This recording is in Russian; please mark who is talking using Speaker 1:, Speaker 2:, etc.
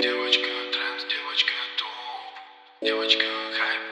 Speaker 1: Девочка транс, девочка топ. Девочка хайп,